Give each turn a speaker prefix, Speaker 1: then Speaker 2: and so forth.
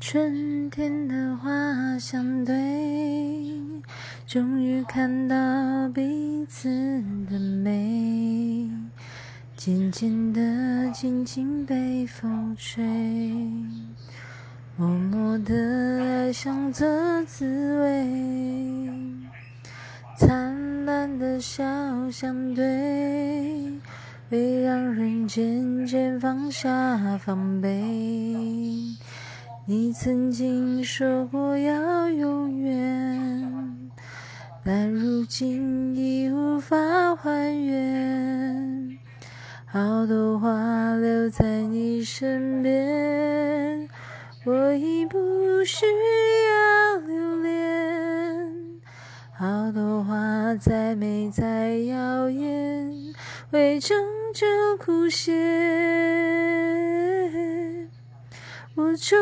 Speaker 1: 春天的花相对，终于看到彼此的美。渐渐的，轻轻被风吹，默默的爱上这滋味。灿烂的笑相对，会让人渐渐放下防备。你曾经说过要永远但如今已无法还原好多话留在你身边我已不需要留恋好多话再美再耀眼会终究枯谢我终